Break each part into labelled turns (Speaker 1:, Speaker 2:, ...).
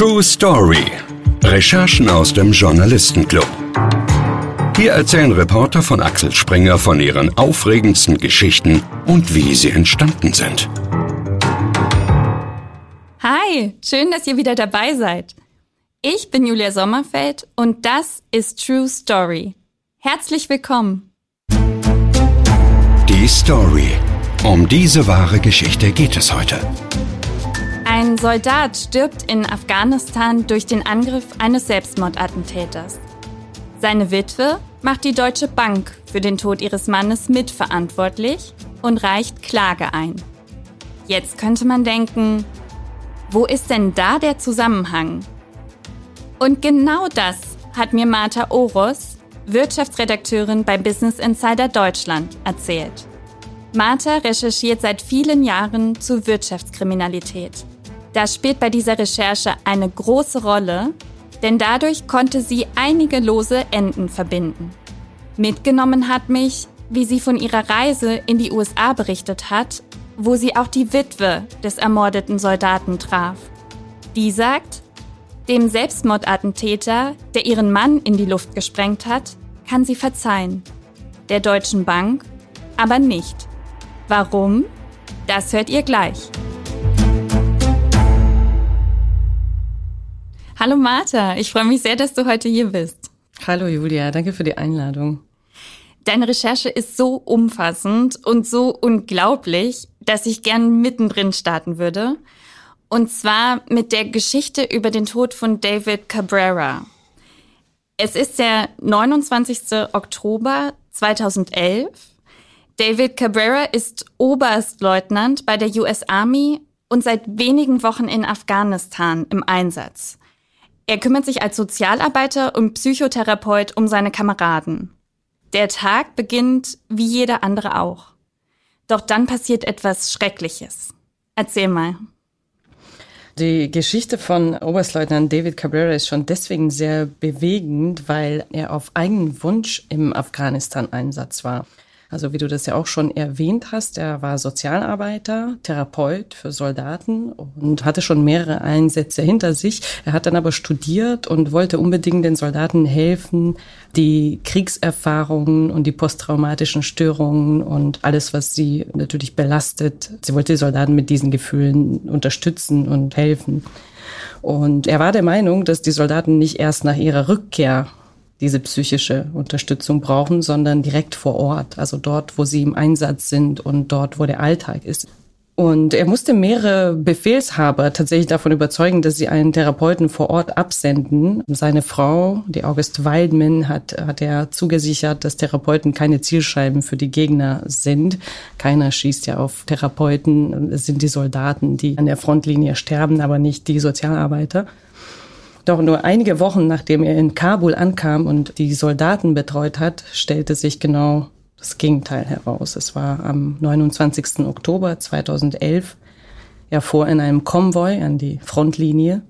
Speaker 1: True Story. Recherchen aus dem Journalistenclub. Hier erzählen Reporter von Axel Springer von ihren aufregendsten Geschichten und wie sie entstanden sind.
Speaker 2: Hi, schön, dass ihr wieder dabei seid. Ich bin Julia Sommerfeld und das ist True Story. Herzlich willkommen.
Speaker 1: Die Story. Um diese wahre Geschichte geht es heute.
Speaker 2: Ein Soldat stirbt in Afghanistan durch den Angriff eines Selbstmordattentäters. Seine Witwe macht die Deutsche Bank für den Tod ihres Mannes mitverantwortlich und reicht Klage ein. Jetzt könnte man denken, wo ist denn da der Zusammenhang? Und genau das hat mir Martha Oros, Wirtschaftsredakteurin bei Business Insider Deutschland, erzählt. Martha recherchiert seit vielen Jahren zu Wirtschaftskriminalität. Das spielt bei dieser Recherche eine große Rolle, denn dadurch konnte sie einige lose Enden verbinden. Mitgenommen hat mich, wie sie von ihrer Reise in die USA berichtet hat, wo sie auch die Witwe des ermordeten Soldaten traf. Die sagt, dem Selbstmordattentäter, der ihren Mann in die Luft gesprengt hat, kann sie verzeihen. Der Deutschen Bank aber nicht. Warum? Das hört ihr gleich. Hallo Martha, ich freue mich sehr, dass du heute hier bist.
Speaker 3: Hallo Julia, danke für die Einladung.
Speaker 2: Deine Recherche ist so umfassend und so unglaublich, dass ich gern mittendrin starten würde. Und zwar mit der Geschichte über den Tod von David Cabrera. Es ist der 29. Oktober 2011. David Cabrera ist Oberstleutnant bei der US Army und seit wenigen Wochen in Afghanistan im Einsatz. Er kümmert sich als Sozialarbeiter und Psychotherapeut um seine Kameraden. Der Tag beginnt wie jeder andere auch. Doch dann passiert etwas Schreckliches. Erzähl mal.
Speaker 3: Die Geschichte von Oberstleutnant David Cabrera ist schon deswegen sehr bewegend, weil er auf eigenen Wunsch im Afghanistan-Einsatz war. Also wie du das ja auch schon erwähnt hast, er war Sozialarbeiter, Therapeut für Soldaten und hatte schon mehrere Einsätze hinter sich. Er hat dann aber studiert und wollte unbedingt den Soldaten helfen, die Kriegserfahrungen und die posttraumatischen Störungen und alles, was sie natürlich belastet. Sie wollte die Soldaten mit diesen Gefühlen unterstützen und helfen. Und er war der Meinung, dass die Soldaten nicht erst nach ihrer Rückkehr diese psychische Unterstützung brauchen, sondern direkt vor Ort, also dort, wo sie im Einsatz sind und dort, wo der Alltag ist. Und er musste mehrere Befehlshaber tatsächlich davon überzeugen, dass sie einen Therapeuten vor Ort absenden. Seine Frau, die August Waldman, hat, hat er zugesichert, dass Therapeuten keine Zielscheiben für die Gegner sind. Keiner schießt ja auf Therapeuten. Es sind die Soldaten, die an der Frontlinie sterben, aber nicht die Sozialarbeiter. Doch nur einige Wochen nachdem er in Kabul ankam und die Soldaten betreut hat, stellte sich genau das Gegenteil heraus. Es war am 29. Oktober 2011. Er fuhr in einem Konvoi an die Frontlinie,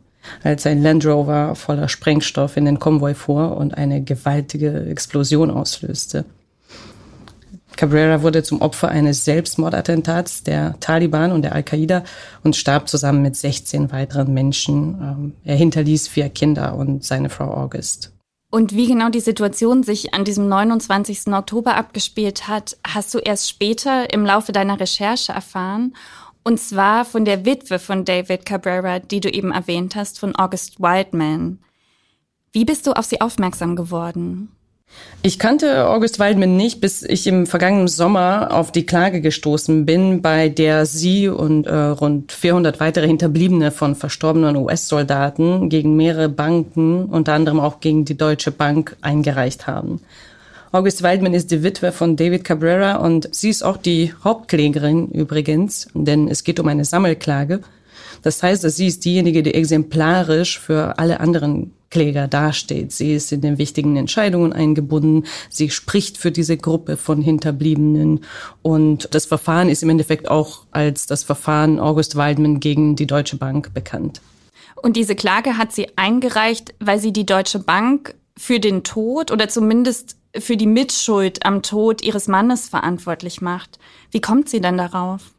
Speaker 3: als ein Land Rover voller Sprengstoff in den Konvoi fuhr und eine gewaltige Explosion auslöste. Cabrera wurde zum Opfer eines Selbstmordattentats der Taliban und der Al-Qaida und starb zusammen mit 16 weiteren Menschen. Ähm, er hinterließ vier Kinder und seine Frau August.
Speaker 2: Und wie genau die Situation sich an diesem 29. Oktober abgespielt hat, hast du erst später im Laufe deiner Recherche erfahren. Und zwar von der Witwe von David Cabrera, die du eben erwähnt hast, von August Wildman. Wie bist du auf sie aufmerksam geworden?
Speaker 3: Ich kannte August Waldman nicht, bis ich im vergangenen Sommer auf die Klage gestoßen bin, bei der sie und äh, rund 400 weitere Hinterbliebene von verstorbenen US-Soldaten gegen mehrere Banken, unter anderem auch gegen die Deutsche Bank, eingereicht haben. August Waldman ist die Witwe von David Cabrera und sie ist auch die Hauptklägerin übrigens, denn es geht um eine Sammelklage. Das heißt, dass sie ist diejenige, die exemplarisch für alle anderen Kläger dasteht. Sie ist in den wichtigen Entscheidungen eingebunden. Sie spricht für diese Gruppe von Hinterbliebenen. Und das Verfahren ist im Endeffekt auch als das Verfahren August Waldman gegen die Deutsche Bank bekannt.
Speaker 2: Und diese Klage hat sie eingereicht, weil sie die Deutsche Bank für den Tod oder zumindest für die Mitschuld am Tod ihres Mannes verantwortlich macht. Wie kommt sie denn darauf?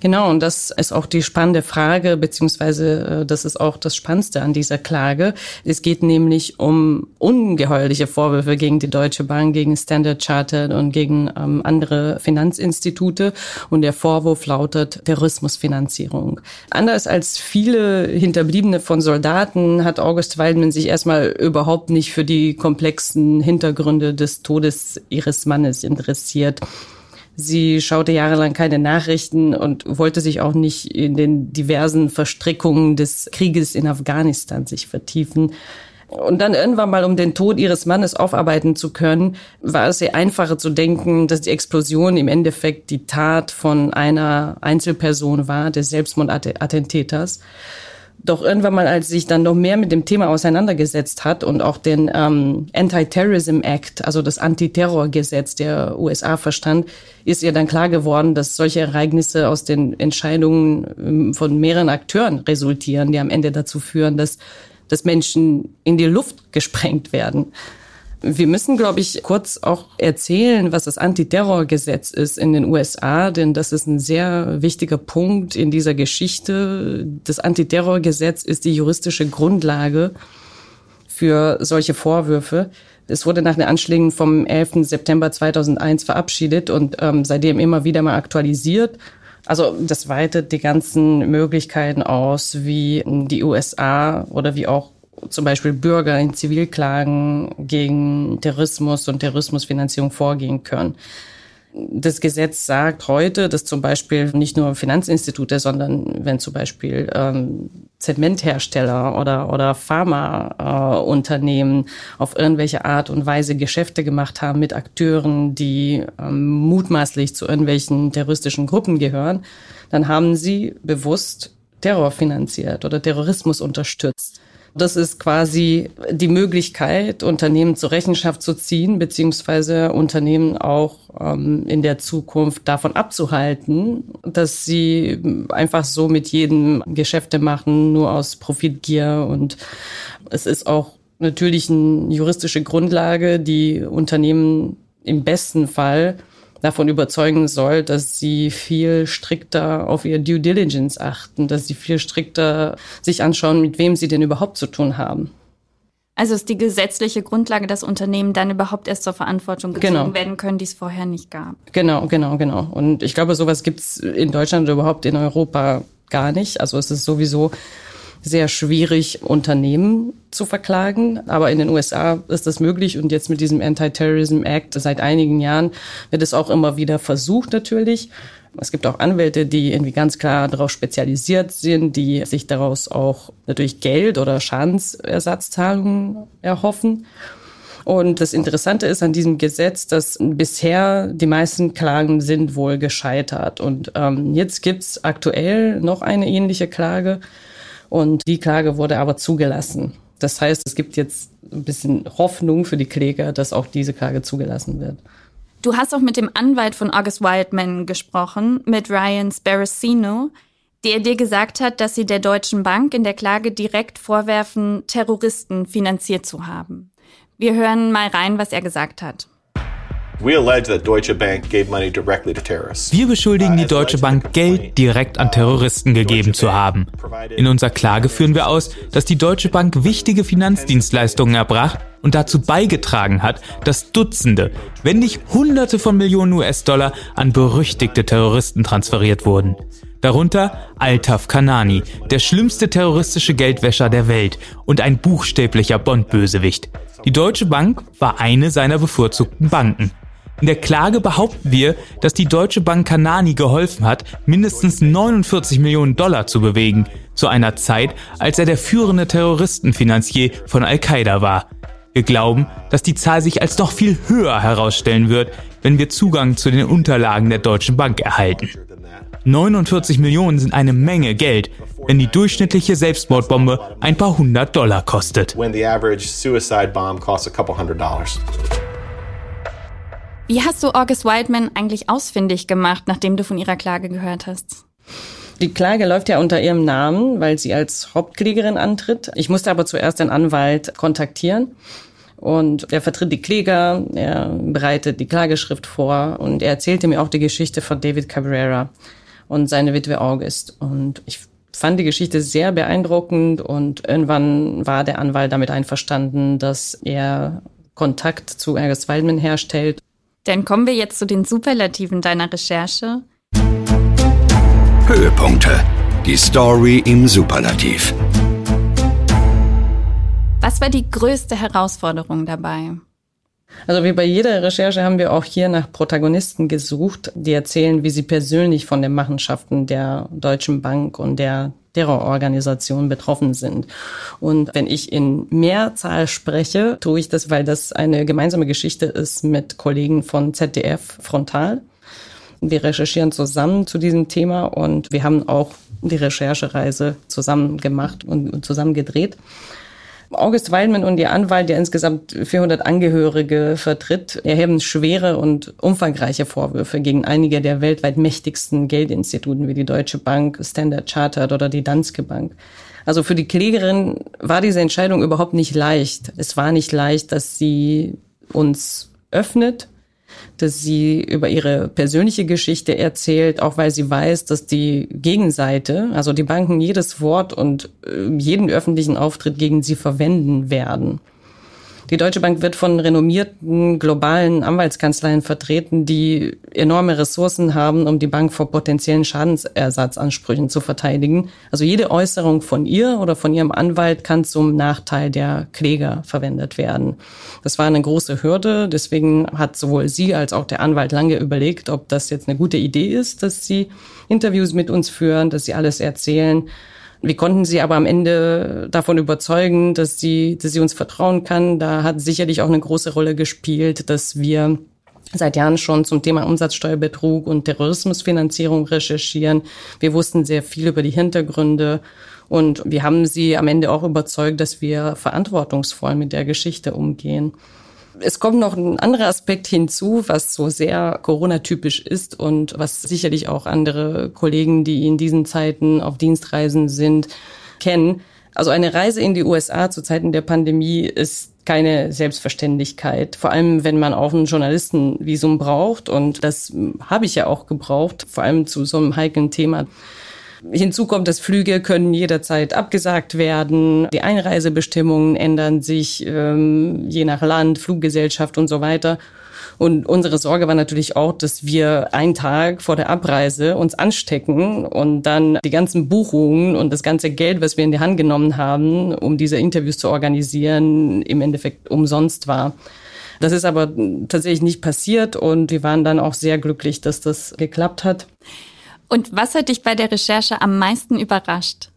Speaker 3: Genau, und das ist auch die spannende Frage, beziehungsweise äh, das ist auch das Spannendste an dieser Klage. Es geht nämlich um ungeheuerliche Vorwürfe gegen die Deutsche Bank, gegen Standard Chartered und gegen ähm, andere Finanzinstitute. Und der Vorwurf lautet Terrorismusfinanzierung. Anders als viele Hinterbliebene von Soldaten hat August Waldman sich erstmal überhaupt nicht für die komplexen Hintergründe des Todes ihres Mannes interessiert. Sie schaute jahrelang keine Nachrichten und wollte sich auch nicht in den diversen Verstrickungen des Krieges in Afghanistan sich vertiefen. Und dann irgendwann mal, um den Tod ihres Mannes aufarbeiten zu können, war es ihr einfacher zu denken, dass die Explosion im Endeffekt die Tat von einer Einzelperson war, des Selbstmordattentäters. Doch irgendwann mal, als sich dann noch mehr mit dem Thema auseinandergesetzt hat und auch den ähm, Anti-Terrorism Act, also das Antiterrorgesetz der USA verstand, ist ihr dann klar geworden, dass solche Ereignisse aus den Entscheidungen ähm, von mehreren Akteuren resultieren, die am Ende dazu führen, dass, dass Menschen in die Luft gesprengt werden. Wir müssen, glaube ich, kurz auch erzählen, was das Antiterrorgesetz ist in den USA, denn das ist ein sehr wichtiger Punkt in dieser Geschichte. Das Antiterrorgesetz ist die juristische Grundlage für solche Vorwürfe. Es wurde nach den Anschlägen vom 11. September 2001 verabschiedet und ähm, seitdem immer wieder mal aktualisiert. Also das weitet die ganzen Möglichkeiten aus, wie die USA oder wie auch zum Beispiel Bürger in Zivilklagen gegen Terrorismus und Terrorismusfinanzierung vorgehen können. Das Gesetz sagt heute, dass zum Beispiel nicht nur Finanzinstitute, sondern wenn zum Beispiel ähm, Zementhersteller oder, oder Pharmaunternehmen äh, auf irgendwelche Art und Weise Geschäfte gemacht haben mit Akteuren, die ähm, mutmaßlich zu irgendwelchen terroristischen Gruppen gehören, dann haben sie bewusst Terror finanziert oder Terrorismus unterstützt. Das ist quasi die Möglichkeit, Unternehmen zur Rechenschaft zu ziehen, beziehungsweise Unternehmen auch ähm, in der Zukunft davon abzuhalten, dass sie einfach so mit jedem Geschäfte machen, nur aus Profitgier. Und es ist auch natürlich eine juristische Grundlage, die Unternehmen im besten Fall davon überzeugen soll, dass sie viel strikter auf ihr Due Diligence achten, dass sie viel strikter sich anschauen, mit wem sie denn überhaupt zu tun haben.
Speaker 2: Also ist die gesetzliche Grundlage, dass Unternehmen dann überhaupt erst zur Verantwortung gezogen genau. werden können, die es vorher nicht gab.
Speaker 3: Genau, genau, genau. Und ich glaube, sowas gibt's in Deutschland oder überhaupt in Europa gar nicht. Also es ist sowieso sehr schwierig, Unternehmen zu verklagen. Aber in den USA ist das möglich und jetzt mit diesem Anti-Terrorism Act seit einigen Jahren wird es auch immer wieder versucht natürlich. Es gibt auch Anwälte, die irgendwie ganz klar darauf spezialisiert sind, die sich daraus auch natürlich Geld oder Schadensersatzzahlungen erhoffen. Und das Interessante ist an diesem Gesetz, dass bisher die meisten Klagen sind wohl gescheitert. Und ähm, jetzt gibt's aktuell noch eine ähnliche Klage und die Klage wurde aber zugelassen. Das heißt, es gibt jetzt ein bisschen Hoffnung für die Kläger, dass auch diese Klage zugelassen wird.
Speaker 2: Du hast auch mit dem Anwalt von August Wildman gesprochen, mit Ryan Sparacino, der dir gesagt hat, dass sie der Deutschen Bank in der Klage direkt vorwerfen, Terroristen finanziert zu haben. Wir hören mal rein, was er gesagt hat.
Speaker 4: Wir beschuldigen die Deutsche Bank, Geld direkt an Terroristen gegeben zu haben. In unserer Klage führen wir aus, dass die Deutsche Bank wichtige Finanzdienstleistungen erbracht und dazu beigetragen hat, dass Dutzende, wenn nicht Hunderte von Millionen US-Dollar an berüchtigte Terroristen transferiert wurden. Darunter Altaf Kanani, der schlimmste terroristische Geldwäscher der Welt und ein buchstäblicher Bondbösewicht. Die Deutsche Bank war eine seiner bevorzugten Banken. In der Klage behaupten wir, dass die Deutsche Bank Kanani geholfen hat, mindestens 49 Millionen Dollar zu bewegen, zu einer Zeit, als er der führende Terroristenfinanzier von Al-Qaida war. Wir glauben, dass die Zahl sich als noch viel höher herausstellen wird, wenn wir Zugang zu den Unterlagen der Deutschen Bank erhalten. 49 Millionen sind eine Menge Geld, wenn die durchschnittliche Selbstmordbombe ein paar hundert Dollar kostet.
Speaker 2: Wie hast du August Wildman eigentlich ausfindig gemacht, nachdem du von ihrer Klage gehört hast?
Speaker 3: Die Klage läuft ja unter ihrem Namen, weil sie als Hauptklägerin antritt. Ich musste aber zuerst den Anwalt kontaktieren. Und er vertritt die Kläger, er bereitet die Klageschrift vor und er erzählte mir auch die Geschichte von David Cabrera. und seine Witwe August. Und ich fand die Geschichte sehr beeindruckend und irgendwann war der Anwalt damit einverstanden, dass er Kontakt zu August Waldman herstellt.
Speaker 2: Dann kommen wir jetzt zu den Superlativen deiner Recherche.
Speaker 1: Höhepunkte. Die Story im Superlativ.
Speaker 2: Was war die größte Herausforderung dabei?
Speaker 3: Also wie bei jeder Recherche haben wir auch hier nach Protagonisten gesucht, die erzählen, wie sie persönlich von den Machenschaften der Deutschen Bank und der Terrororganisation betroffen sind. Und wenn ich in Mehrzahl spreche, tue ich das, weil das eine gemeinsame Geschichte ist mit Kollegen von ZDF Frontal. Wir recherchieren zusammen zu diesem Thema und wir haben auch die Recherchereise zusammen gemacht und zusammen gedreht. August Weilmann und ihr Anwalt, der insgesamt 400 Angehörige vertritt, erheben schwere und umfangreiche Vorwürfe gegen einige der weltweit mächtigsten Geldinstituten wie die Deutsche Bank, Standard Chartered oder die Danske Bank. Also für die Klägerin war diese Entscheidung überhaupt nicht leicht. Es war nicht leicht, dass sie uns öffnet dass sie über ihre persönliche Geschichte erzählt, auch weil sie weiß, dass die Gegenseite, also die Banken, jedes Wort und äh, jeden öffentlichen Auftritt gegen sie verwenden werden. Die Deutsche Bank wird von renommierten globalen Anwaltskanzleien vertreten, die enorme Ressourcen haben, um die Bank vor potenziellen Schadensersatzansprüchen zu verteidigen. Also jede Äußerung von ihr oder von ihrem Anwalt kann zum Nachteil der Kläger verwendet werden. Das war eine große Hürde. Deswegen hat sowohl sie als auch der Anwalt lange überlegt, ob das jetzt eine gute Idee ist, dass sie Interviews mit uns führen, dass sie alles erzählen. Wir konnten sie aber am Ende davon überzeugen, dass sie, dass sie uns vertrauen kann. Da hat sicherlich auch eine große Rolle gespielt, dass wir seit Jahren schon zum Thema Umsatzsteuerbetrug und Terrorismusfinanzierung recherchieren. Wir wussten sehr viel über die Hintergründe und wir haben sie am Ende auch überzeugt, dass wir verantwortungsvoll mit der Geschichte umgehen es kommt noch ein anderer Aspekt hinzu, was so sehr Corona-typisch ist und was sicherlich auch andere Kollegen, die in diesen Zeiten auf Dienstreisen sind, kennen. Also eine Reise in die USA zu Zeiten der Pandemie ist keine Selbstverständlichkeit. Vor allem, wenn man auch ein Journalistenvisum braucht. Und das habe ich ja auch gebraucht, vor allem zu so einem heiklen Thema. Hinzu kommt, dass Flüge können jederzeit abgesagt werden. Die Einreisebestimmungen ändern sich ähm, je nach Land, Fluggesellschaft und so weiter. Und unsere Sorge war natürlich auch, dass wir einen Tag vor der Abreise uns anstecken und dann die ganzen Buchungen und das ganze Geld, was wir in die Hand genommen haben, um diese Interviews zu organisieren, im Endeffekt umsonst war. Das ist aber tatsächlich nicht passiert und wir waren dann auch sehr glücklich, dass das geklappt hat.
Speaker 2: Und was hat dich bei der Recherche am meisten überrascht?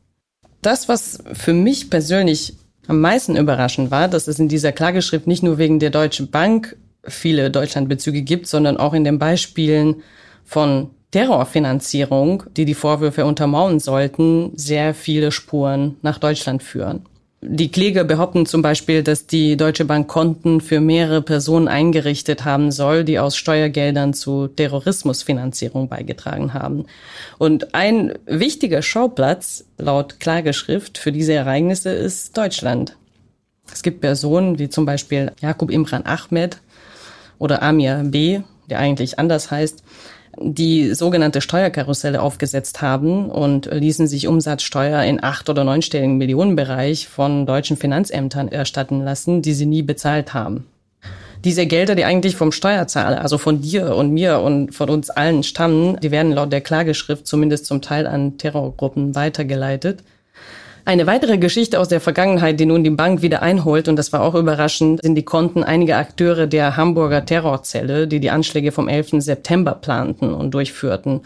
Speaker 3: Das, was für mich persönlich am meisten überraschend war, dass es in dieser Klageschrift nicht nur wegen der Deutschen Bank viele Deutschlandbezüge gibt, sondern auch in den Beispielen von Terrorfinanzierung, die die Vorwürfe untermauern sollten, sehr viele Spuren nach Deutschland führen. Die Kläger behaupten zum Beispiel, dass die Deutsche Bank Konten für mehrere Personen eingerichtet haben soll, die aus Steuergeldern zu Terrorismusfinanzierung beigetragen haben. Und ein wichtiger Schauplatz laut Klageschrift für diese Ereignisse ist Deutschland. Es gibt Personen wie zum Beispiel Jakub Imran Ahmed oder Amir B., der eigentlich anders heißt, die sogenannte Steuerkarusselle aufgesetzt haben und ließen sich Umsatzsteuer in acht- oder neunstelligen Millionenbereich von deutschen Finanzämtern erstatten lassen, die sie nie bezahlt haben. Diese Gelder, die eigentlich vom Steuerzahler, also von dir und mir und von uns allen stammen, die werden laut der Klageschrift zumindest zum Teil an Terrorgruppen weitergeleitet. Eine weitere Geschichte aus der Vergangenheit, die nun die Bank wieder einholt, und das war auch überraschend, sind die Konten einiger Akteure der Hamburger Terrorzelle, die die Anschläge vom 11. September planten und durchführten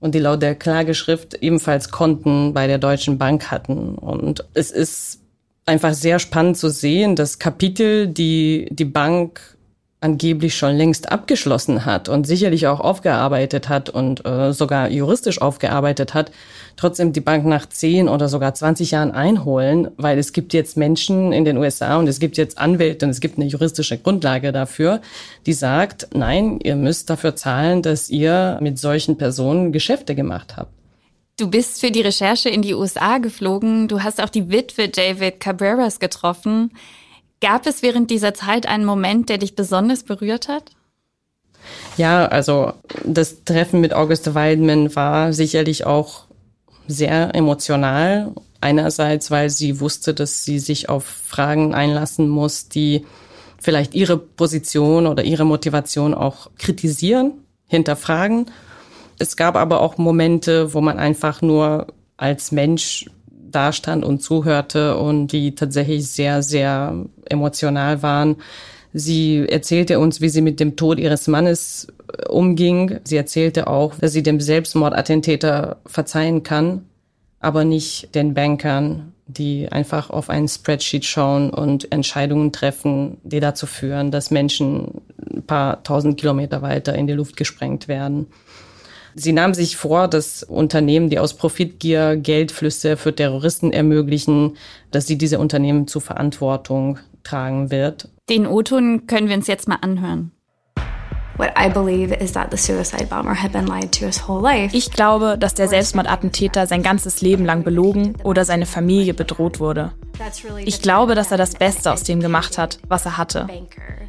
Speaker 3: und die laut der Klageschrift ebenfalls Konten bei der Deutschen Bank hatten. Und es ist einfach sehr spannend zu sehen, dass Kapitel, die die Bank angeblich schon längst abgeschlossen hat und sicherlich auch aufgearbeitet hat und äh, sogar juristisch aufgearbeitet hat, trotzdem die Bank nach 10 oder sogar 20 Jahren einholen, weil es gibt jetzt Menschen in den USA und es gibt jetzt Anwälte und es gibt eine juristische Grundlage dafür, die sagt, nein, ihr müsst dafür zahlen, dass ihr mit solchen Personen Geschäfte gemacht habt.
Speaker 2: Du bist für die Recherche in die USA geflogen. Du hast auch die Witwe David Cabreras getroffen. Gab es während dieser Zeit einen Moment, der dich besonders berührt hat?
Speaker 3: Ja, also das Treffen mit Auguste Waldman war sicherlich auch sehr emotional. Einerseits, weil sie wusste, dass sie sich auf Fragen einlassen muss, die vielleicht ihre Position oder ihre Motivation auch kritisieren, hinterfragen. Es gab aber auch Momente, wo man einfach nur als Mensch dastand und zuhörte und die tatsächlich sehr, sehr emotional waren. Sie erzählte uns, wie sie mit dem Tod ihres Mannes äh, umging. Sie erzählte auch, dass sie dem Selbstmordattentäter verzeihen kann, aber nicht den Bankern, die einfach auf ein Spreadsheet schauen und Entscheidungen treffen, die dazu führen, dass Menschen ein paar tausend Kilometer weiter in die Luft gesprengt werden. Sie nahm sich vor, dass Unternehmen, die aus Profitgier Geldflüsse für Terroristen ermöglichen, dass sie diese Unternehmen zur Verantwortung tragen wird.
Speaker 2: Den O-Ton können wir uns jetzt mal anhören.
Speaker 5: Ich glaube, dass der Selbstmordattentäter sein ganzes Leben lang belogen oder seine Familie bedroht wurde. Ich glaube, dass er das Beste aus dem gemacht hat, was er hatte.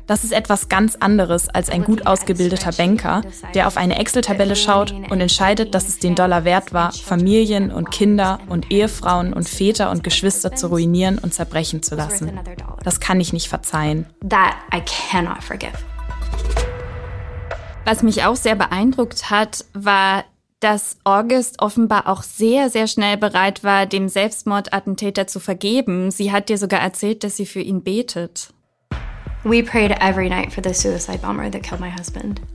Speaker 5: Das ist etwas ganz anderes als ein gut ausgebildeter Banker, der auf eine Excel-Tabelle schaut und entscheidet, dass es den Dollar wert war, Familien und Kinder und Ehefrauen und Väter und Geschwister zu ruinieren und zerbrechen zu lassen. Das kann ich nicht verzeihen.
Speaker 2: Was mich auch sehr beeindruckt hat, war, dass August offenbar auch sehr, sehr schnell bereit war, dem Selbstmordattentäter zu vergeben. Sie hat dir sogar erzählt, dass sie für ihn betet.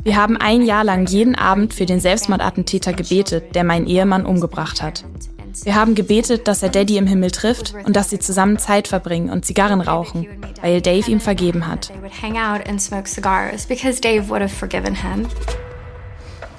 Speaker 5: Wir haben ein Jahr lang jeden Abend für den Selbstmordattentäter gebetet, der meinen Ehemann umgebracht hat. Wir haben gebetet, dass er Daddy im Himmel trifft und dass sie zusammen Zeit verbringen und Zigarren rauchen, weil Dave ihm vergeben hat.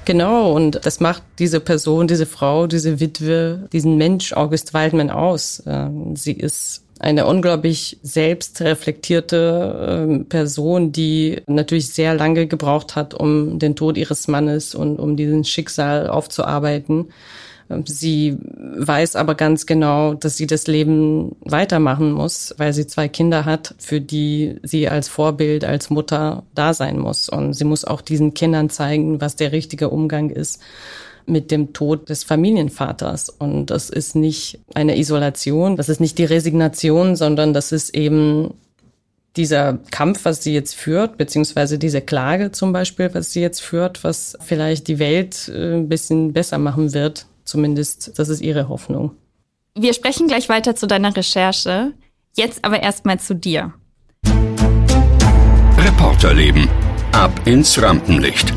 Speaker 3: Genau, und das macht diese Person, diese Frau, diese Witwe, diesen Mensch August Waldman aus. Ähm, sie ist eine unglaublich selbstreflektierte äh, Person, die natürlich sehr lange gebraucht hat, um den Tod ihres Mannes und um diesen Schicksal aufzuarbeiten. Ähm, sie weiß aber ganz genau, dass sie das Leben weitermachen muss, weil sie zwei Kinder hat, für die sie als Vorbild, als Mutter da sein muss. Und sie muss auch diesen Kindern zeigen, was der richtige Umgang ist mit dem Tod des Familienvaters. Und das ist nicht eine Isolation, das ist nicht die Resignation, sondern das ist eben dieser Kampf, was sie jetzt führt, beziehungsweise diese Klage zum Beispiel, was sie jetzt führt, was vielleicht die Welt äh, ein bisschen besser machen wird. Zumindest, das ist ihre Hoffnung.
Speaker 2: Wir sprechen gleich weiter zu deiner Recherche. Jetzt aber erstmal zu dir.
Speaker 1: Reporterleben. Ab ins Rampenlicht.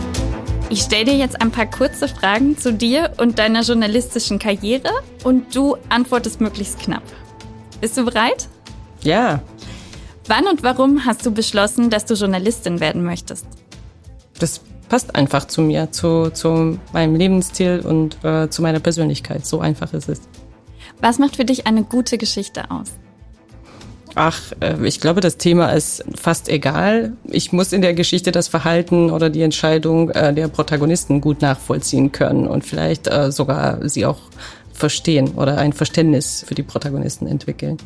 Speaker 2: Ich stelle dir jetzt ein paar kurze Fragen zu dir und deiner journalistischen Karriere und du antwortest möglichst knapp. Bist du bereit?
Speaker 3: Ja.
Speaker 2: Wann und warum hast du beschlossen, dass du Journalistin werden möchtest?
Speaker 3: Das passt einfach zu mir, zu, zu meinem Lebensstil und äh, zu meiner Persönlichkeit. So einfach ist es.
Speaker 2: Was macht für dich eine gute Geschichte aus?
Speaker 3: Ach, äh, ich glaube, das Thema ist fast egal. Ich muss in der Geschichte das Verhalten oder die Entscheidung äh, der Protagonisten gut nachvollziehen können und vielleicht äh, sogar sie auch verstehen oder ein Verständnis für die Protagonisten entwickeln.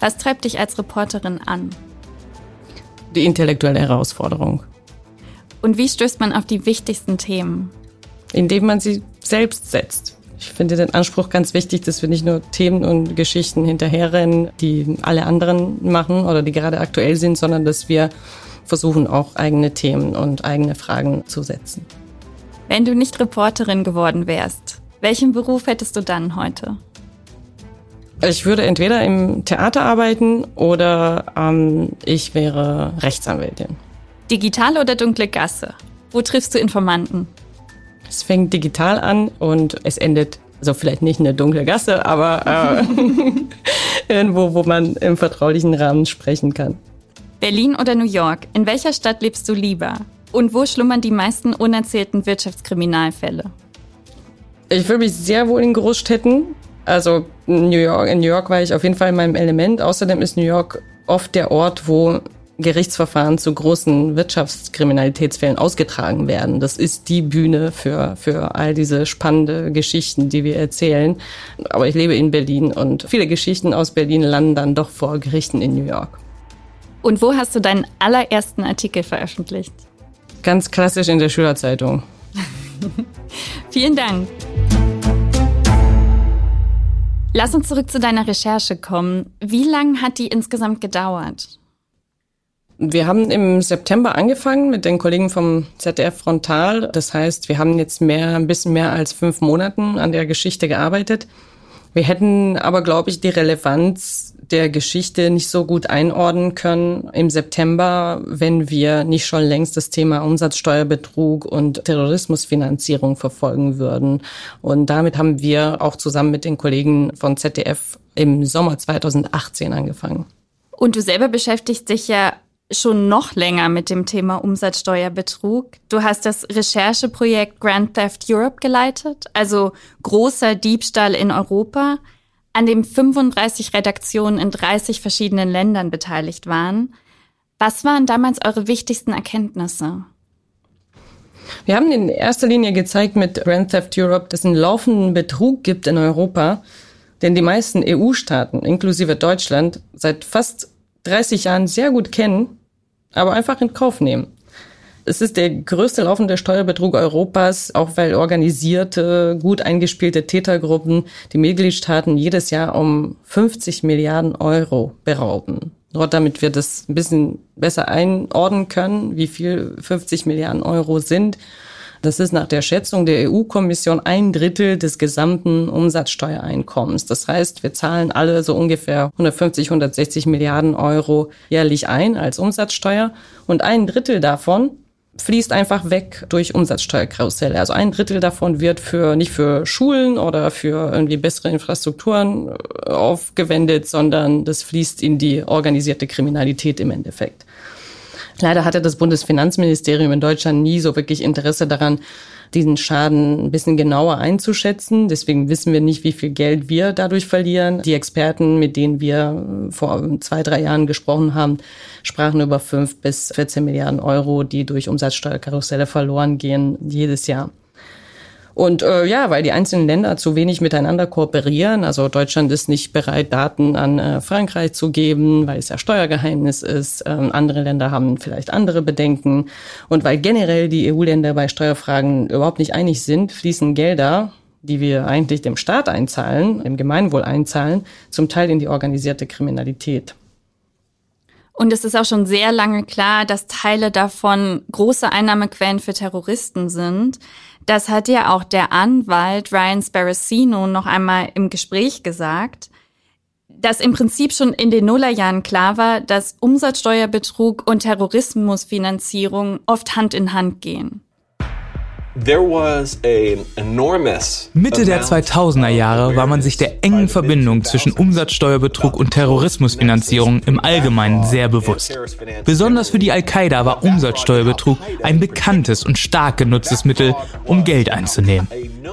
Speaker 2: Was treibt dich als Reporterin an?
Speaker 3: Die intellektuelle Herausforderung.
Speaker 2: Und wie stößt man auf die wichtigsten Themen?
Speaker 3: Indem man sie selbst setzt. Ich finde den Anspruch ganz wichtig, dass wir nicht nur Themen und Geschichten hinterherrennen, die alle anderen machen oder die gerade aktuell sind, sondern dass wir versuchen, auch eigene Themen und eigene Fragen zu setzen.
Speaker 2: Wenn du nicht Reporterin geworden wärst, welchen Beruf hättest du dann heute?
Speaker 3: Ich würde entweder im Theater arbeiten oder ähm, ich wäre Rechtsanwältin.
Speaker 2: Digitale oder dunkle Gasse? Wo triffst du Informanten?
Speaker 3: Es fängt digital an und es endet, also vielleicht nicht in der dunklen Gasse, aber äh, irgendwo, wo man im vertraulichen Rahmen sprechen kann.
Speaker 2: Berlin oder New York? In welcher Stadt lebst du lieber? Und wo schlummern die meisten unerzählten Wirtschaftskriminalfälle?
Speaker 3: Ich fühle mich sehr wohl in Großstädten. Also New York, in New York war ich auf jeden Fall in meinem Element. Außerdem ist New York oft der Ort, wo Gerichtsverfahren zu großen Wirtschaftskriminalitätsfällen ausgetragen werden. Das ist die Bühne für, für all diese spannende Geschichten, die wir erzählen. Aber ich lebe in Berlin und viele Geschichten aus Berlin landen dann doch vor Gerichten in New York.
Speaker 2: Und wo hast du deinen allerersten Artikel veröffentlicht?
Speaker 3: Ganz klassisch in der Schülerzeitung.
Speaker 2: Vielen Dank. Lass uns zurück zu deiner Recherche kommen. Wie lange hat die insgesamt gedauert?
Speaker 3: Wir haben im September angefangen mit den Kollegen vom ZDF Frontal. Das heißt, wir haben jetzt mehr, ein bisschen mehr als fünf Monaten an der Geschichte gearbeitet. Wir hätten aber, glaube ich, die Relevanz der Geschichte nicht so gut einordnen können im September, wenn wir nicht schon längst das Thema Umsatzsteuerbetrug und Terrorismusfinanzierung verfolgen würden. Und damit haben wir auch zusammen mit den Kollegen von ZDF im Sommer 2018 angefangen.
Speaker 2: Und du selber beschäftigst dich ja schon noch länger mit dem Thema Umsatzsteuerbetrug. Du hast das Rechercheprojekt Grand Theft Europe geleitet, also großer Diebstahl in Europa, an dem 35 Redaktionen in 30 verschiedenen Ländern beteiligt waren. Was waren damals eure wichtigsten Erkenntnisse?
Speaker 3: Wir haben in erster Linie gezeigt mit Grand Theft Europe, dass es einen laufenden Betrug gibt in Europa, den die meisten EU-Staaten, inklusive Deutschland, seit fast 30 Jahren sehr gut kennen aber einfach in Kauf nehmen. Es ist der größte laufende Steuerbetrug Europas, auch weil organisierte, gut eingespielte Tätergruppen die Mitgliedstaaten jedes Jahr um 50 Milliarden Euro berauben. Nur damit wir das ein bisschen besser einordnen können, wie viel 50 Milliarden Euro sind. Das ist nach der Schätzung der EU-Kommission ein Drittel des gesamten Umsatzsteuereinkommens. Das heißt, wir zahlen alle so ungefähr 150, 160 Milliarden Euro jährlich ein als Umsatzsteuer und ein Drittel davon fließt einfach weg durch Umsatzsteuerkarusselle. Also ein Drittel davon wird für nicht für Schulen oder für irgendwie bessere Infrastrukturen äh, aufgewendet, sondern das fließt in die organisierte Kriminalität im Endeffekt. Leider hatte das Bundesfinanzministerium in Deutschland nie so wirklich Interesse daran, diesen Schaden ein bisschen genauer einzuschätzen. Deswegen wissen wir nicht, wie viel Geld wir dadurch verlieren. Die Experten, mit denen wir vor zwei, drei Jahren gesprochen haben, sprachen über fünf bis 14 Milliarden Euro, die durch Umsatzsteuerkarusselle verloren gehen jedes Jahr. Und äh, ja, weil die einzelnen Länder zu wenig miteinander kooperieren. Also Deutschland ist nicht bereit, Daten an äh, Frankreich zu geben, weil es ja Steuergeheimnis ist. Ähm, andere Länder haben vielleicht andere Bedenken. Und weil generell die EU-Länder bei Steuerfragen überhaupt nicht einig sind, fließen Gelder, die wir eigentlich dem Staat einzahlen, dem Gemeinwohl einzahlen, zum Teil in die organisierte Kriminalität.
Speaker 2: Und es ist auch schon sehr lange klar, dass Teile davon große Einnahmequellen für Terroristen sind. Das hat ja auch der Anwalt Ryan Sparacino noch einmal im Gespräch gesagt, dass im Prinzip schon in den Nullerjahren klar war, dass Umsatzsteuerbetrug und Terrorismusfinanzierung oft Hand in Hand gehen.
Speaker 4: Mitte der 2000er Jahre war man sich der engen Verbindung zwischen Umsatzsteuerbetrug und Terrorismusfinanzierung im Allgemeinen sehr bewusst. Besonders für die Al-Qaida war Umsatzsteuerbetrug ein bekanntes und stark genutztes Mittel, um Geld einzunehmen.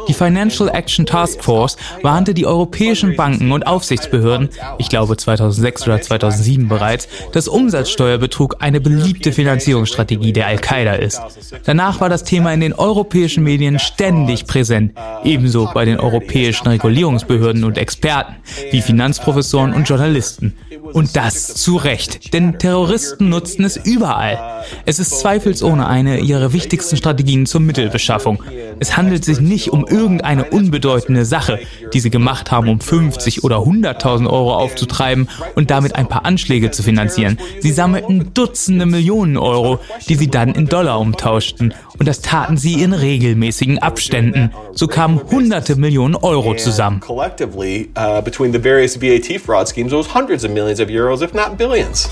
Speaker 4: Die Financial Action Task Force warnte die europäischen Banken und Aufsichtsbehörden, ich glaube 2006 oder 2007 bereits, dass Umsatzsteuerbetrug eine beliebte Finanzierungsstrategie der Al-Qaida ist. Danach war das Thema in den europäischen Medien ständig präsent, ebenso bei den europäischen Regulierungsbehörden und Experten, wie Finanzprofessoren und Journalisten. Und das zu Recht, denn Terroristen nutzen es überall. Es ist zweifelsohne eine ihrer wichtigsten Strategien zur Mittelbeschaffung. Es handelt sich nicht um irgendeine unbedeutende Sache, die sie gemacht haben, um 50 oder 100.000 Euro aufzutreiben und damit ein paar Anschläge zu finanzieren. Sie sammelten Dutzende Millionen Euro, die sie dann in Dollar umtauschten. Und das taten sie in regelmäßigen Abständen. So kamen hunderte Millionen Euro zusammen. Collectively, uh, between the various VAT fraud schemes, it was hundreds of millions of euros, if not billions.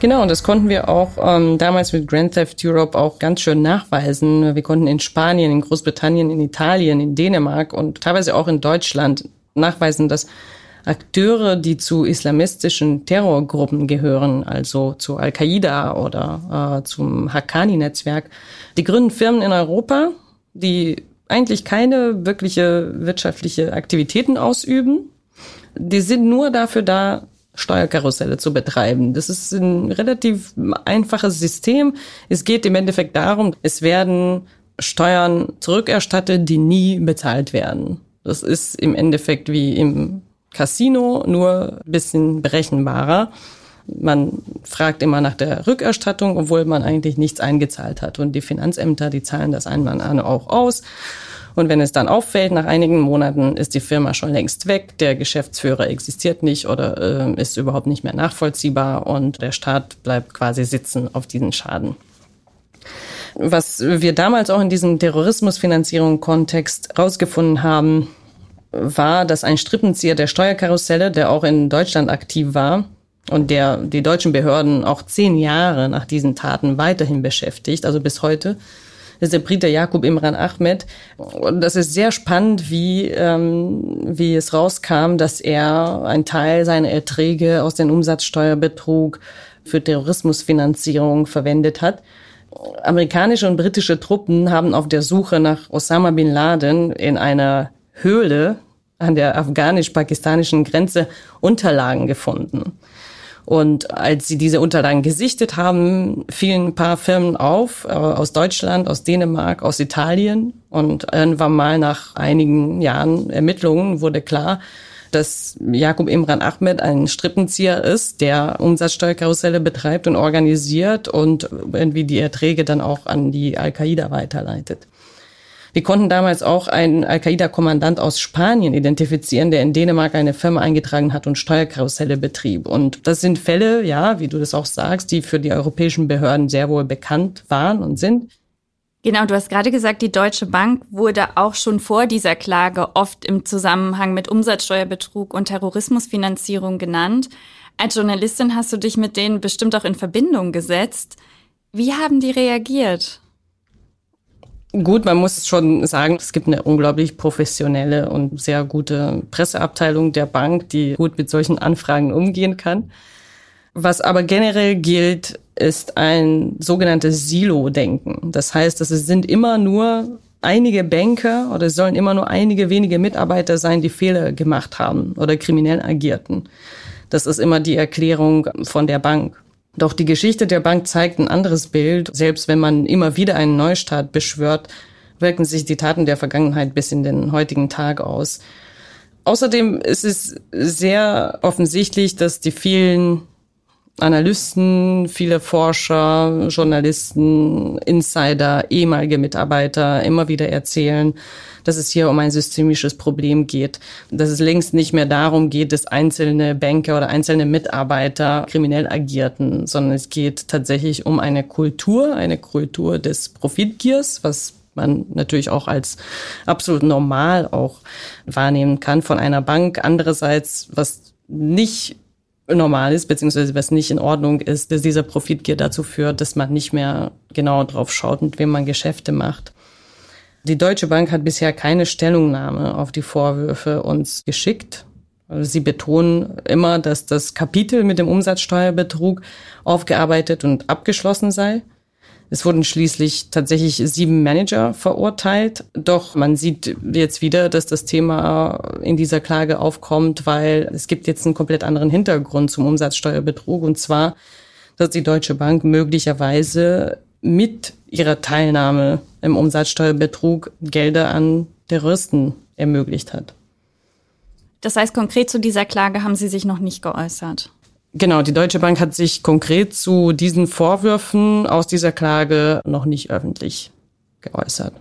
Speaker 3: Genau, und das konnten wir auch ähm, damals mit Grand Theft Europe auch ganz schön nachweisen. Wir konnten in Spanien, in Großbritannien, in Italien, in Dänemark und teilweise auch in Deutschland nachweisen, dass Akteure, die zu islamistischen Terrorgruppen gehören, also zu Al-Qaida oder äh, zum Haqqani-Netzwerk, die gründen Firmen in Europa, die eigentlich keine wirkliche wirtschaftliche Aktivitäten ausüben. Die sind nur dafür da, Steuerkarusselle zu betreiben. Das ist ein relativ einfaches System. Es geht im Endeffekt darum, es werden Steuern zurückerstattet, die nie bezahlt werden. Das ist im Endeffekt wie im Casino, nur ein bisschen berechenbarer. Man fragt immer nach der Rückerstattung, obwohl man eigentlich nichts eingezahlt hat. Und die Finanzämter, die zahlen das einmal an auch aus. Und wenn es dann auffällt, nach einigen Monaten ist die Firma schon längst weg, der Geschäftsführer existiert nicht oder äh, ist überhaupt nicht mehr nachvollziehbar und der Staat bleibt quasi sitzen auf diesen Schaden. Was wir damals auch in diesem Terrorismusfinanzierung-Kontext rausgefunden haben, war, dass ein Strippenzieher der Steuerkarusselle, der auch in Deutschland aktiv war und der die deutschen Behörden auch zehn Jahre nach diesen Taten weiterhin beschäftigt, also bis heute, ist der Brite Jakub Imran Ahmed. Und das ist sehr spannend, wie, ähm, wie es rauskam, dass er einen Teil seiner Erträge aus dem Umsatzsteuerbetrug für Terrorismusfinanzierung verwendet hat. Amerikanische und britische Truppen haben auf der Suche nach Osama bin Laden in einer Höhle an der afghanisch-pakistanischen Grenze Unterlagen gefunden. Und als sie diese Unterlagen gesichtet haben, fielen ein paar Firmen auf, äh, aus Deutschland, aus Dänemark, aus Italien. Und irgendwann mal nach einigen Jahren Ermittlungen wurde klar, dass Jakub Imran Ahmed ein Strippenzieher ist, der Umsatzsteuerkarusselle betreibt und organisiert und irgendwie die Erträge dann auch an die Al-Qaida weiterleitet. Wir konnten damals auch einen Al-Qaida-Kommandant aus Spanien identifizieren, der in Dänemark eine Firma eingetragen hat und Steuerkarusselle betrieb. Und das sind Fälle, ja, wie du das auch sagst, die für die europäischen Behörden sehr wohl bekannt waren und sind.
Speaker 2: Genau, du hast gerade gesagt, die Deutsche Bank wurde auch schon vor dieser Klage oft im Zusammenhang mit Umsatzsteuerbetrug und Terrorismusfinanzierung genannt. Als Journalistin hast du dich mit denen bestimmt auch in Verbindung gesetzt. Wie haben die reagiert?
Speaker 3: Gut, man muss schon sagen, es gibt eine unglaublich professionelle und sehr gute Presseabteilung der Bank, die gut mit solchen Anfragen umgehen kann. Was aber generell gilt, ist ein sogenanntes Silo-Denken. Das heißt, es sind immer nur einige Banker oder es sollen immer nur einige wenige Mitarbeiter sein, die Fehler gemacht haben oder kriminell agierten. Das ist immer die Erklärung von der Bank. Doch die Geschichte der Bank zeigt ein anderes Bild. Selbst wenn man immer wieder einen Neustart beschwört, wirken sich die Taten der Vergangenheit bis in den heutigen Tag aus. Außerdem ist es sehr offensichtlich, dass die vielen Analysten, viele Forscher, Journalisten, Insider, ehemalige Mitarbeiter immer wieder erzählen, dass es hier um ein systemisches Problem geht, dass es längst nicht mehr darum geht, dass einzelne Banker oder einzelne Mitarbeiter kriminell agierten, sondern es geht tatsächlich um eine Kultur, eine Kultur des Profitgiers, was man natürlich auch als absolut normal auch wahrnehmen kann von einer Bank. Andererseits, was nicht normal ist, beziehungsweise was nicht in Ordnung ist, dass dieser Profitgier dazu führt, dass man nicht mehr genau drauf schaut, mit wem man Geschäfte macht. Die Deutsche Bank hat bisher keine Stellungnahme auf die Vorwürfe uns geschickt. Sie betonen immer, dass das Kapitel mit dem Umsatzsteuerbetrug aufgearbeitet und abgeschlossen sei. Es wurden schließlich tatsächlich sieben Manager verurteilt. Doch man sieht jetzt wieder, dass das Thema in dieser Klage aufkommt, weil es gibt jetzt einen komplett anderen Hintergrund zum Umsatzsteuerbetrug. Und zwar, dass die Deutsche Bank möglicherweise mit ihrer Teilnahme im Umsatzsteuerbetrug Gelder an Terroristen ermöglicht hat.
Speaker 2: Das heißt, konkret zu dieser Klage haben Sie sich noch nicht geäußert.
Speaker 3: Genau, die Deutsche Bank hat sich konkret zu diesen Vorwürfen aus dieser Klage noch nicht öffentlich geäußert.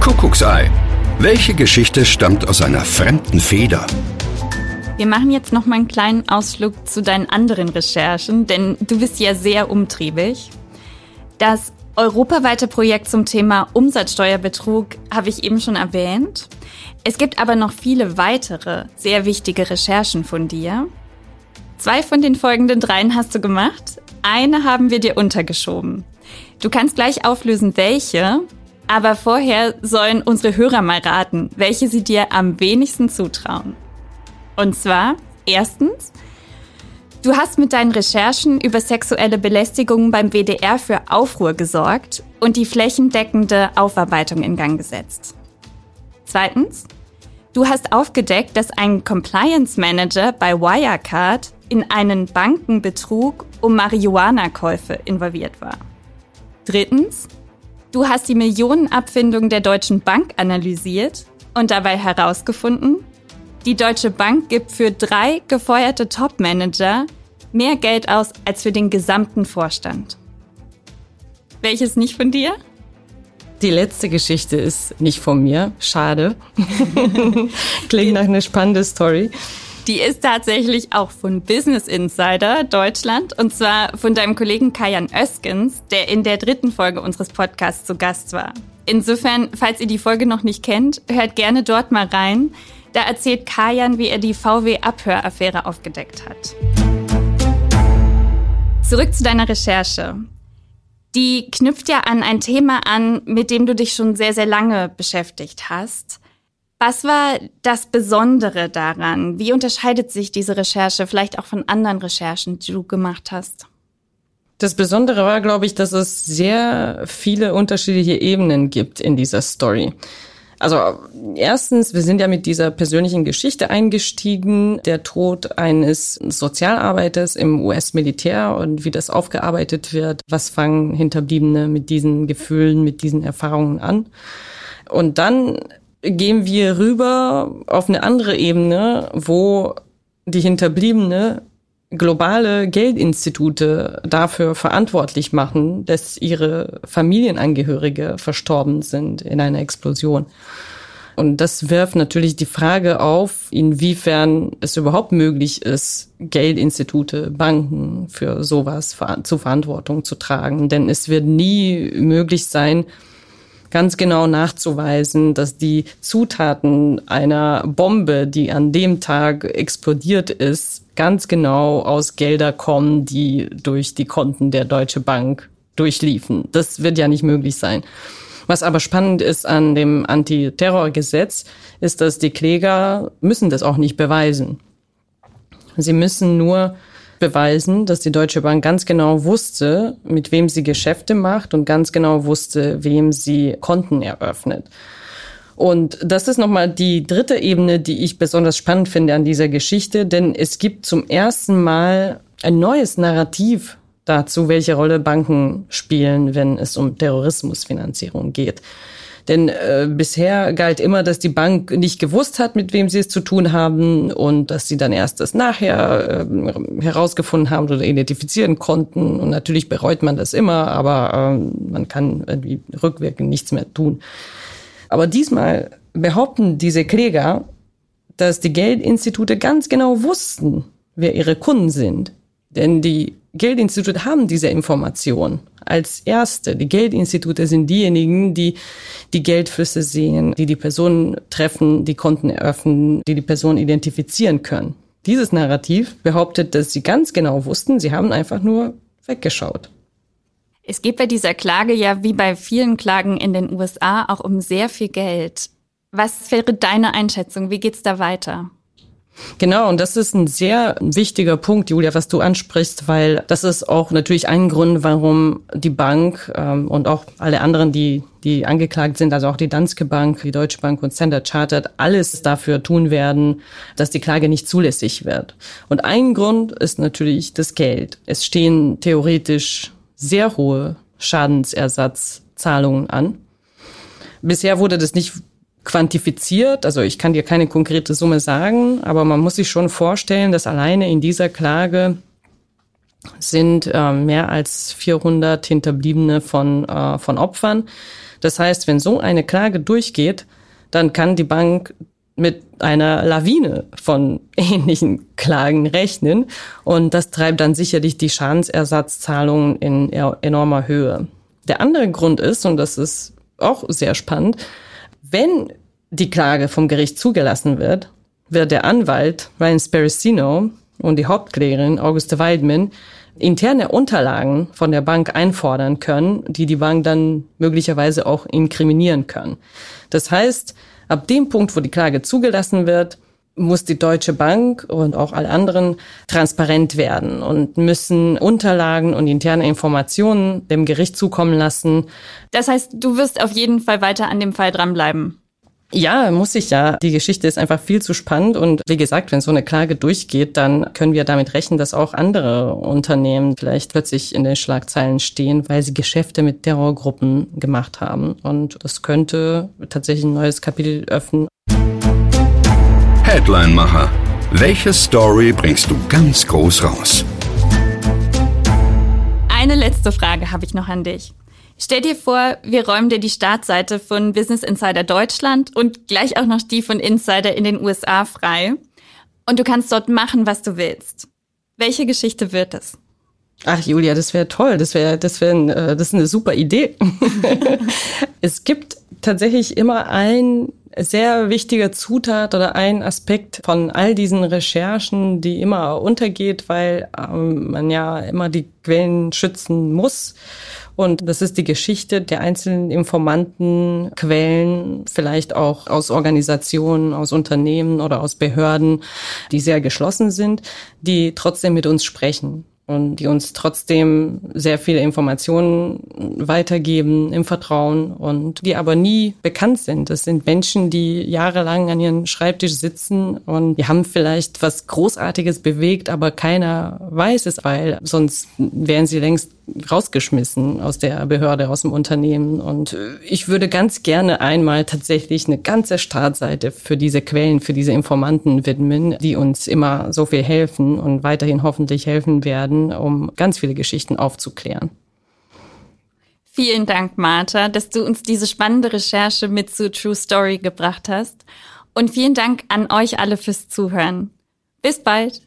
Speaker 1: Kuckucksei. Welche Geschichte stammt aus einer fremden Feder?
Speaker 2: Wir machen jetzt noch mal einen kleinen Ausflug zu deinen anderen Recherchen, denn du bist ja sehr umtriebig. Das europaweite Projekt zum Thema Umsatzsteuerbetrug habe ich eben schon erwähnt. Es gibt aber noch viele weitere sehr wichtige Recherchen von dir. Zwei von den folgenden dreien hast du gemacht. Eine haben wir dir untergeschoben. Du kannst gleich auflösen, welche, aber vorher sollen unsere Hörer mal raten, welche sie dir am wenigsten zutrauen. Und zwar, erstens, du hast mit deinen Recherchen über sexuelle Belästigungen beim WDR für Aufruhr gesorgt und die flächendeckende Aufarbeitung in Gang gesetzt. Zweitens, du hast aufgedeckt, dass ein Compliance Manager bei Wirecard in einen Bankenbetrug um Marihuana-Käufe involviert war. Drittens, du hast die Millionenabfindung der Deutschen Bank analysiert und dabei herausgefunden, Die Deutsche Bank gibt für drei gefeuerte Top-Manager mehr Geld aus als für den gesamten Vorstand. Welches nicht von dir?
Speaker 3: Die letzte Geschichte ist nicht von mir. Schade. Klingt nach einer spannenden Story.
Speaker 2: Die ist tatsächlich auch von Business Insider Deutschland und zwar von deinem Kollegen Kajan Öskens, der in der dritten Folge unseres Podcasts zu Gast war. Insofern, falls ihr die Folge noch nicht kennt, hört gerne dort mal rein. Da erzählt Kajan, wie er die VW-Abhöraffäre aufgedeckt hat. Zurück zu deiner Recherche. Die knüpft ja an ein Thema an, mit dem du dich schon sehr, sehr lange beschäftigt hast. Was war das Besondere daran? Wie unterscheidet sich diese Recherche vielleicht auch von anderen Recherchen, die du gemacht hast?
Speaker 3: Das Besondere war, glaube ich, dass es sehr viele unterschiedliche Ebenen gibt in dieser Story. Also erstens, wir sind ja mit dieser persönlichen Geschichte eingestiegen, der Tod eines Sozialarbeiters im US-Militär und wie das aufgearbeitet wird. Was fangen Hinterbliebene mit diesen Gefühlen, mit diesen Erfahrungen an? Und dann gehen wir rüber auf eine andere Ebene, wo die Hinterbliebene globale Geldinstitute dafür verantwortlich machen, dass ihre Familienangehörige verstorben sind in einer Explosion. Und das wirft natürlich die Frage auf, inwiefern es überhaupt möglich ist, Geldinstitute, Banken für sowas zur Verantwortung zu tragen. Denn es wird nie möglich sein, ganz genau nachzuweisen, dass die Zutaten einer Bombe, die an dem Tag explodiert ist, ganz genau aus Gelder kommen, die durch die Konten der Deutsche Bank durchliefen. Das wird ja nicht möglich sein. Was aber spannend ist an dem Antiterrorgesetz, ist, dass die Kläger müssen das auch nicht beweisen. Sie müssen nur beweisen, dass die Deutsche Bank ganz genau wusste, mit wem sie Geschäfte macht und ganz genau wusste, wem sie Konten eröffnet. Und das ist nochmal die dritte Ebene, die ich besonders spannend finde an dieser Geschichte, denn es gibt zum ersten Mal ein neues Narrativ dazu, welche Rolle Banken spielen, wenn es um Terrorismusfinanzierung geht. Denn äh, bisher galt immer, dass die Bank nicht gewusst hat, mit wem sie es zu tun haben und dass sie dann erst das nachher äh, herausgefunden haben oder identifizieren konnten. Und natürlich bereut man das immer, aber äh, man kann irgendwie rückwirkend nichts mehr tun. Aber diesmal behaupten diese Kläger, dass die Geldinstitute ganz genau wussten, wer ihre Kunden sind. Denn die Geldinstitute haben diese Information als erste. Die Geldinstitute sind diejenigen, die die Geldflüsse sehen, die die Personen treffen, die Konten eröffnen, die die Personen identifizieren können. Dieses Narrativ behauptet, dass sie ganz genau wussten, sie haben einfach nur weggeschaut.
Speaker 2: Es geht bei dieser Klage ja wie bei vielen Klagen in den USA auch um sehr viel Geld. Was wäre deine Einschätzung? Wie geht's da weiter?
Speaker 3: Genau, und das ist ein sehr wichtiger Punkt, Julia, was du ansprichst, weil das ist auch natürlich ein Grund, warum die Bank ähm, und auch alle anderen, die, die angeklagt sind, also auch die Danske Bank, die Deutsche Bank und Standard Chartered, alles dafür tun werden, dass die Klage nicht zulässig wird. Und ein Grund ist natürlich das Geld. Es stehen theoretisch sehr hohe Schadensersatzzahlungen an. Bisher wurde das nicht quantifiziert. Also ich kann dir keine konkrete Summe sagen, aber man muss sich schon vorstellen, dass alleine in dieser Klage sind äh, mehr als 400 Hinterbliebene von, äh, von Opfern. Das heißt, wenn so eine Klage durchgeht, dann kann die Bank mit einer Lawine von ähnlichen Klagen rechnen und das treibt dann sicherlich die Schadensersatzzahlungen in enormer Höhe. Der andere Grund ist, und das ist auch sehr spannend, wenn die Klage vom Gericht zugelassen wird, wird der Anwalt Ryan Sparacino und die Hauptklägerin Auguste Waldman interne Unterlagen von der Bank einfordern können, die die Bank dann möglicherweise auch inkriminieren können. Das heißt, ab dem Punkt, wo die Klage zugelassen wird, muss die Deutsche Bank und auch alle anderen transparent werden und müssen Unterlagen und interne Informationen dem Gericht zukommen lassen.
Speaker 2: Das heißt, du wirst auf jeden Fall weiter an dem Fall dranbleiben.
Speaker 3: Ja, muss ich ja. Die Geschichte ist einfach viel zu spannend und wie gesagt, wenn so eine Klage durchgeht, dann können wir damit rechnen, dass auch andere Unternehmen vielleicht plötzlich in den Schlagzeilen stehen, weil sie Geschäfte mit Terrorgruppen gemacht haben und das könnte tatsächlich ein neues Kapitel öffnen.
Speaker 1: Headline-Macher. Welche Story bringst du ganz groß raus?
Speaker 2: Eine letzte Frage habe ich noch an dich. Stell dir vor, wir räumen dir die Startseite von Business Insider Deutschland und gleich auch noch die von Insider in den USA frei. Und du kannst dort machen, was du willst. Welche Geschichte wird es?
Speaker 3: Ach Julia, das wäre toll. Das wäre, das wäre, äh, das ist eine super Idee. es gibt tatsächlich immer ein sehr wichtiger Zutat oder ein Aspekt von all diesen Recherchen, die immer untergeht, weil ähm, man ja immer die Quellen schützen muss. Und das ist die Geschichte der einzelnen Informanten, Quellen, vielleicht auch aus Organisationen, aus Unternehmen oder aus Behörden, die sehr geschlossen sind, die trotzdem mit uns sprechen und die uns trotzdem sehr viele Informationen weitergeben im Vertrauen und die aber nie bekannt sind. Das sind Menschen, die jahrelang an ihrem Schreibtisch sitzen und die haben vielleicht was Großartiges bewegt, aber keiner weiß es, weil sonst wären sie längst rausgeschmissen aus der Behörde, aus dem Unternehmen. Und ich würde ganz gerne einmal tatsächlich eine ganze Startseite für diese Quellen, für diese Informanten widmen, die uns immer so viel helfen und weiterhin hoffentlich helfen werden, um ganz viele Geschichten aufzuklären.
Speaker 2: Vielen Dank, Martha, dass du uns diese spannende Recherche mit zu True Story gebracht hast. Und vielen Dank an euch alle fürs Zuhören. Bis bald.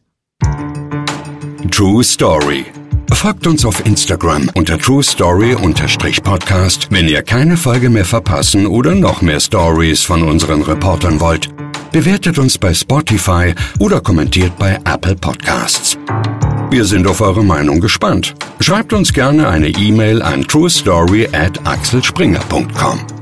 Speaker 1: True Story Folgt uns auf Instagram unter True Story-Podcast, wenn ihr keine Folge mehr verpassen oder noch mehr Stories von unseren Reportern wollt. Bewertet uns bei Spotify oder kommentiert bei Apple Podcasts. Wir sind auf eure Meinung gespannt. Schreibt uns gerne eine E-Mail an truestory at axelspringer.com.